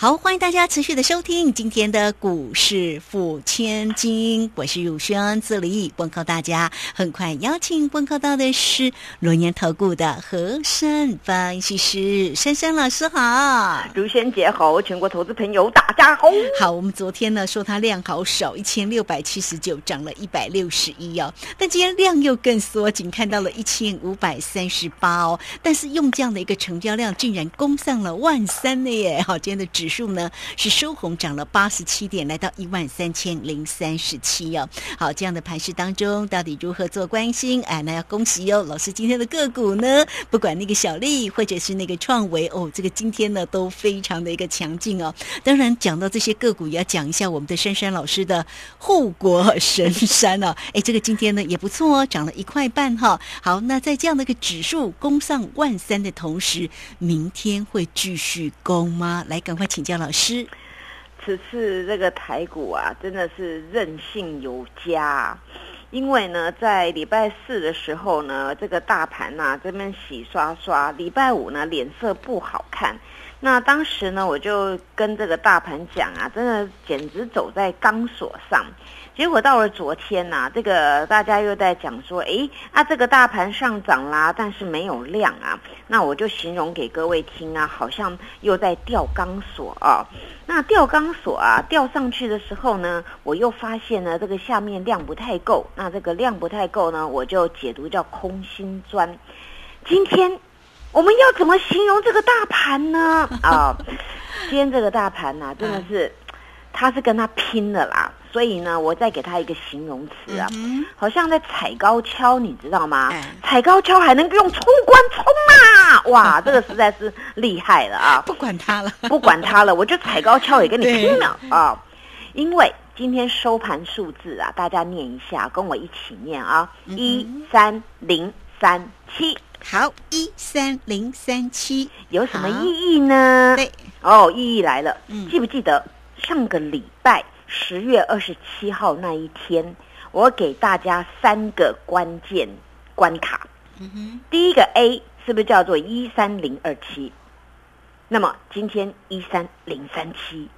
好，欢迎大家持续的收听今天的股市付千金，我是汝轩，这里问候大家。很快邀请问候到的是龙年投顾的和山分析师珊珊老师，好，汝轩姐好，全国投资朋友大家好。好，我们昨天呢说它量好少，一千六百七十九，涨了一百六十一哦，但今天量又更缩，仅看到了一千五百三十八哦，但是用这样的一个成交量，竟然攻上了万三了耶！好，今天的指数呢是收红，涨了八十七点，来到一万三千零三十七哦。好，这样的盘势当中，到底如何做关心？哎，那要恭喜哦，老师今天的个股呢，不管那个小丽或者是那个创维哦，这个今天呢都非常的一个强劲哦。当然讲到这些个股，也要讲一下我们的珊珊老师的护国神山哦。哎，这个今天呢也不错哦，涨了一块半哈。好，那在这样的一个指数攻上万三的同时，明天会继续攻吗？来，赶快请请教老师。此次这个台股啊，真的是韧性有加、因为呢，在礼拜四的时候呢，这个大盘呐、这边洗刷刷，礼拜五呢脸色不好看。那当时呢，我就跟这个大盘讲啊，真的简直走在钢索上。结果到了昨天呐、这个大家又在讲说，诶，啊，这个大盘上涨啦，但是没有量啊。那我就形容给各位听啊，好像又在吊钢索啊。那吊钢索啊，吊上去的时候呢，我又发现呢，这个下面量不太够。那这个量不太够呢，我就解读叫空心砖。今天我们要怎么形容这个大盘呢？啊，今天这个大盘呐、真的是，他是跟他拼的啦。所以呢，我再给他一个形容词啊，嗯好像在踩高跷，你知道吗哎？踩高跷还能用冲关冲啊！哇，这个实在是厉害了啊！不管他了，不管他了，我就踩高跷也跟你拼了啊！因为今天收盘数字啊，大家念一下，跟我一起念啊，嗯一三零三七，好，一三零三七，有什么意义呢？对，哦，意义来了，嗯记不记得上个礼拜十月二十七号那一天，我给大家三个关键关卡。嗯哼，第一个 A 是不是叫做一三零二七？那么今天一三零三七，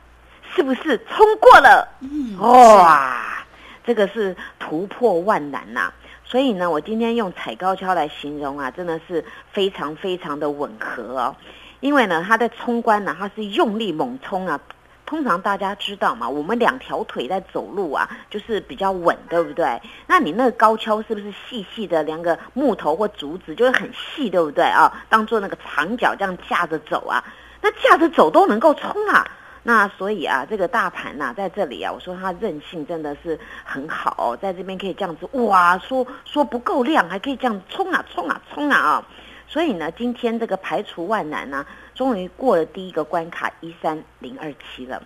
是不是冲过了？嗯，哇，这个是突破万难呐、所以呢，我今天用踩高跷来形容啊，真的是非常非常的吻合哦。因为呢，它的冲关呢，它是用力猛冲啊。通常大家知道嘛，我们两条腿在走路啊，就是比较稳，对不对？那你那个高跷是不是细细的两个木头或竹子，就会很细，对不对啊？当做那个长脚这样架着走啊，那架着走都能够冲啊。那所以啊，这个大盘呐、在这里啊，我说它韧性真的是很好、哦，在这边可以这样子哇，说说不够量，还可以这样冲啊冲啊冲啊啊！所以呢，今天这个排除万难呢、终于过了第一个关卡一三零二七了。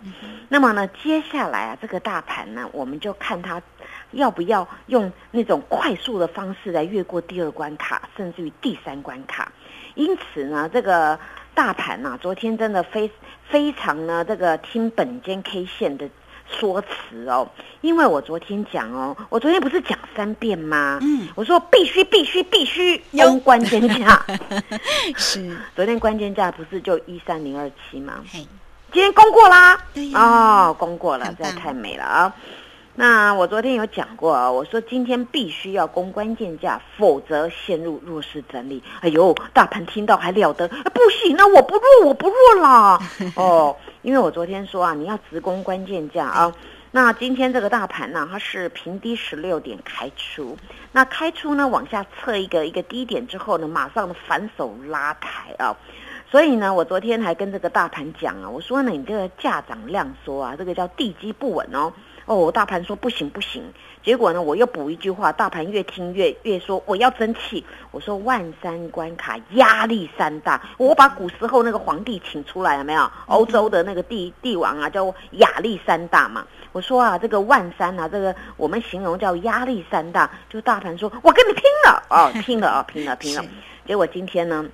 那么呢，接下来啊，这个大盘呢，我们就看它要不要用那种快速的方式来越过第二关卡，甚至于第三关卡。因此呢，这个大盘呐、昨天真的非非常呢，这个听本间 K 线的说辞哦，因为我昨天讲哦，我昨天不是讲三遍吗？嗯，我说必须必须必须有攻关键价，是，昨天关键价不是就一三零二七吗？嘿，今天攻过啦，对呀。哦，攻过了，这太美了啊！那我昨天有讲过啊，我说今天必须要攻关键价，否则陷入弱势整理。哎呦，大盘听到还了得？哎不行啊，我不弱，我不弱啦！哦，因为我昨天说啊，你要直攻关键价啊。那今天这个大盘呢、它是平低十六点开出，那开出呢往下测一个一个低点之后呢，马上的反手拉抬啊。所以呢，我昨天还跟这个大盘讲啊，我说呢，你这个价涨量缩啊，这个叫地基不稳哦。哦，大盘说不行不行，结果呢，我又补一句话，大盘越听越越说我要争气。我说万三关卡压力山大，我把古时候那个皇帝请出来了没有？欧洲的那个帝帝王啊，叫亚历山大嘛。我说啊，这个万三啊，这个我们形容叫压力山大，就大盘说我跟你拼了哦，拼了哦，拼了拼了 是。结果今天呢，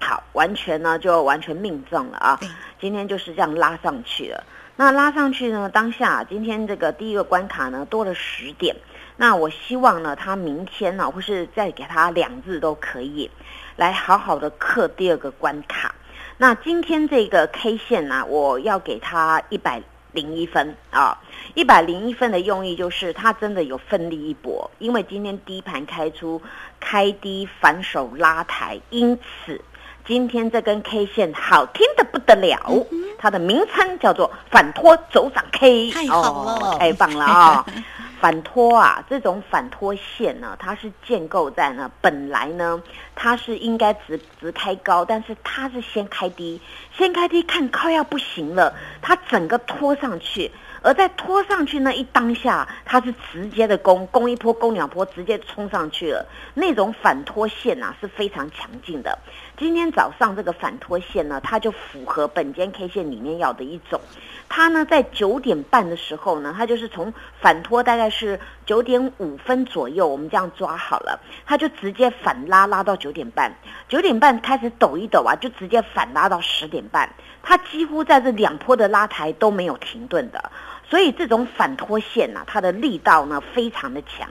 好，完全呢就完全命中了啊！今天就是这样拉上去了。那拉上去呢，当下今天这个第一个关卡呢多了十点。那我希望呢，他明天呢，或是再给他两日都可以，来好好的克第二个关卡。那今天这个 K 线呢、我要给他一百零一分啊，一百零一分的用意就是他真的有奋力一搏，因为今天低盘开出开低反手拉抬，因此今天这根 K 线好听的不得了，它的名称叫做反托走涨 K，太好了。哦太棒了啊、反托啊，这种反托线呢，它是建构在呢，本来呢，它是应该直直开高，但是它是先开低，先开低看靠要不行了，它整个拖上去，而在拖上去那一当下，它是直接的攻，攻一波，攻两波，直接冲上去了。那种反拖线呐、是非常强劲的。今天早上这个反拖线呢，它就符合本间 K 线里面要的一种。它呢在九点半的时候呢，它就是从反拖大概是九点五分左右，我们这样抓好了，它就直接反拉拉到九点半，九点半开始抖一抖啊，就直接反拉到十点半，它几乎在这两波的拉抬都没有停顿的。所以这种反拖线呐、它的力道呢非常的强。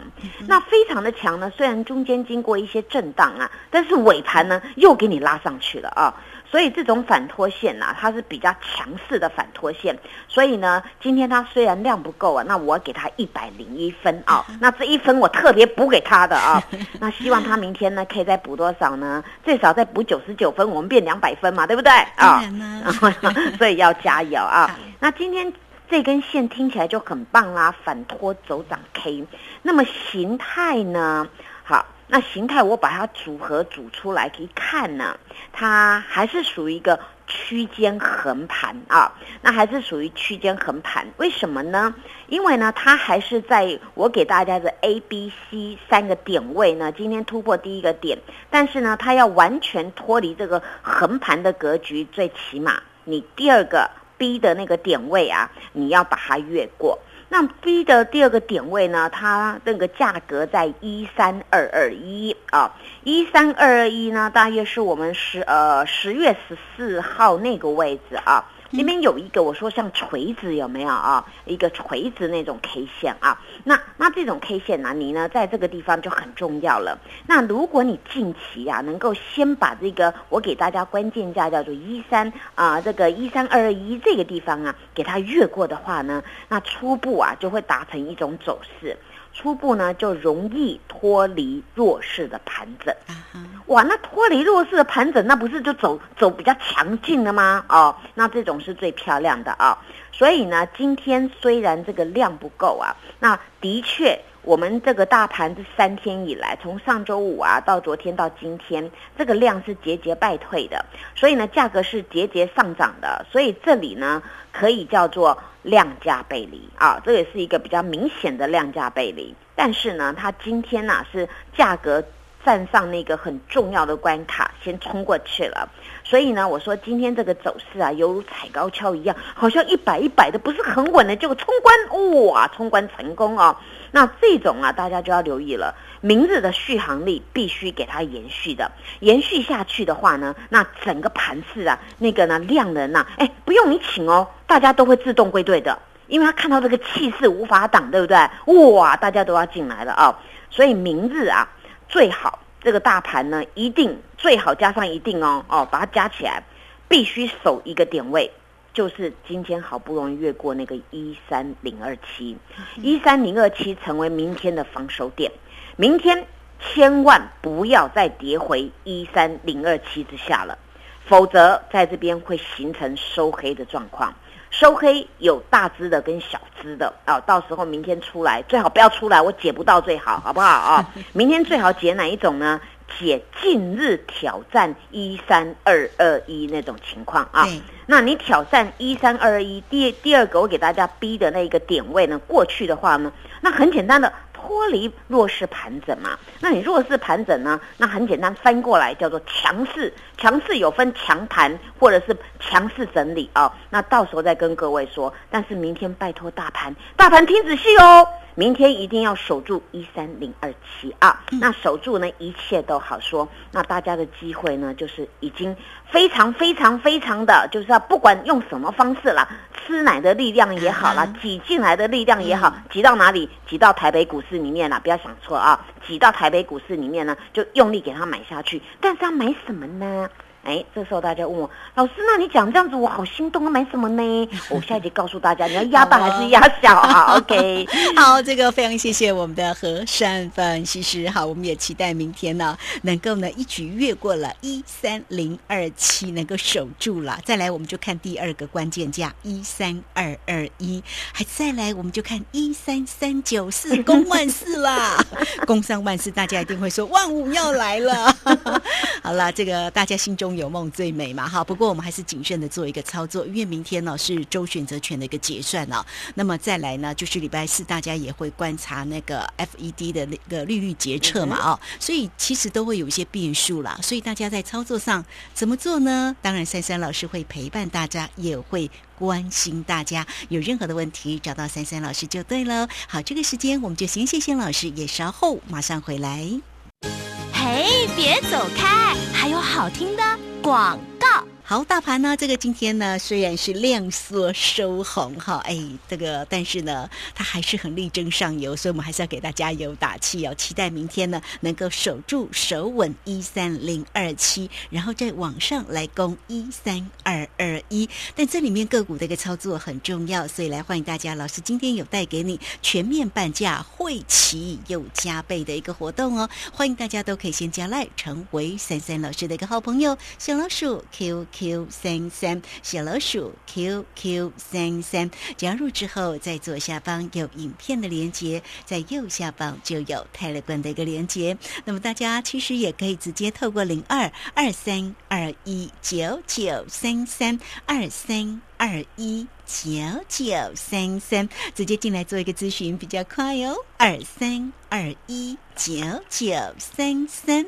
那非常的强呢，虽然中间经过一些震荡啊，但是尾盘呢又给你拉上去了啊。所以这种反拖线呐、它是比较强势的反拖线。所以呢，今天它虽然量不够啊，那我给它一百零一分啊。那这一分我特别补给它的啊。那希望它明天呢可以再补多少呢？最少再补九十九分，我们变两百分嘛，对不对啊？所以要加油啊！那今天这根线听起来就很棒啦，反拖走涨 K。那么形态呢？好，那形态我把它组合组出来，可以看呢，它还是属于一个区间横盘啊。那还是属于区间横盘，为什么呢？因为呢，它还是在我给大家的 A、B、C 三个点位呢，今天突破第一个点，但是呢，它要完全脱离这个横盘的格局，最起码你第二个 B 的那个点位啊，你要把它越过。那 B 的第二个点位呢，它那个价格在一三二二一啊，一三二二一呢，大约是我们十呃十月十四号那个位置啊。那边有一个我说像锤子有没有啊？一个锤子那种 K 线啊，那那这种 K 线呢、你呢在这个地方就很重要了。那如果你近期啊能够先把这个我给大家关键价叫做一三啊这个一三二二一这个地方啊给它越过的话呢，那初步啊就会达成一种走势。初步呢就容易脱离弱势的盘整。哇，那脱离弱势的盘整，那不是就走走比较强劲了吗？哦，那这种是最漂亮的啊、所以呢，今天虽然这个量不够啊，那的确。我们这个大盘这三天以来，从上周五啊到昨天到今天，这个量是节节败退的，所以呢，价格是节节上涨的，所以这里呢可以叫做量价背离啊，这也是一个比较明显的量价背离。但是呢，它今天呢、是价格站上那个很重要的关卡，先冲过去了。所以呢，我说今天这个走势啊，犹如踩高跷一样，好像一百一百的，不是很稳的，结果冲关哇，冲关成功哦。那这种啊，大家就要留意了。明日的续航力必须给它延续的，延续下去的话呢，那整个盘势啊，那个呢量能呐、哎，不用你请哦，大家都会自动归队的，因为他看到这个气势无法挡，对不对？哇，大家都要进来了啊、所以明日啊，最好这个大盘呢，一定最好加上一定哦哦，把它加起来，必须守一个点位，就是今天好不容易越过那个一三零二七，一三零二七成为明天的防守点，明天千万不要再跌回一三零二七之下了，否则在这边会形成收黑的状况。收黑有大只的跟小只的啊，到时候明天出来最好不要出来，我解不到最好，好不好啊？明天最好解哪一种呢？解近日挑战一三二二一那种情况啊。那你挑战一三二二一，第第二个我给大家逼的那个点位呢，过去的话呢，那很简单的脱离弱势盘整嘛。那你弱势盘整呢，那很简单翻过来叫做强势，强势有分强盘或者是强势整理啊、那到时候再跟各位说。但是明天拜托大盘，大盘听仔细哦。明天一定要守住一三零二七啊。那守住呢，一切都好说。那大家的机会呢，就是已经非常非常非常的，就是要不管用什么方式啦，吃奶的力量也好啦，挤进来的力量也好，挤到哪里？挤到台北股市里面了，不要想错啊！挤到台北股市里面呢，就用力给它买下去。但是要买什么呢？哎，这时候大家问我老师，那你讲这样子，我好心动，买什么呢？我下一集告诉大家，你要压大还是压小啊？OK，好，这个非常谢谢我们的和善分析师。好，我们也期待明天呢，能够呢一举越过了一三零二七，能够守住了。再来，我们就看第二个关键价一三二二一，还再来，我们就看一三三九四，攻万四啦！攻上万四，大家一定会说万五要来了。好了，这个大家心中。有梦最美嘛？哈，不过我们还是谨慎的做一个操作，因为明天呢是周选择权的一个结算哦。那么再来呢，就是礼拜四大家也会观察那个 FED 的那个利率决策嘛，哦，所以其实都会有一些变数啦。所以大家在操作上怎么做呢？当然，珊珊老师会陪伴大家，也会关心大家。有任何的问题，找到珊珊老师就对了。好，这个时间我们就先谢谢老师，也稍后马上回来。嘿，别走开，还有好听的。广。好，大盘呢？这个今天呢，虽然是量缩收红哈，哎，这个但是呢，它还是很力争上游，所以我们还是要给大家有打气哦。期待明天呢，能够守住守稳一三零二七，然后再往上来攻一三二二一。但这里面个股的一个操作很重要，所以来欢迎大家，老师今天有带给你全面半价会齐又加倍的一个活动哦。欢迎大家都可以先加来成为三三老师的一个好朋友，小老鼠 Q。Q 三三小老鼠 QQ 三三加入之后，在左下方有影片的连接，在右下方就有泰勒冠的一个连接。那么大家其实也可以直接透过零二二三二一九九三三二三二一九九三三直接进来做一个咨询，比较快哦。二三二一九九三三。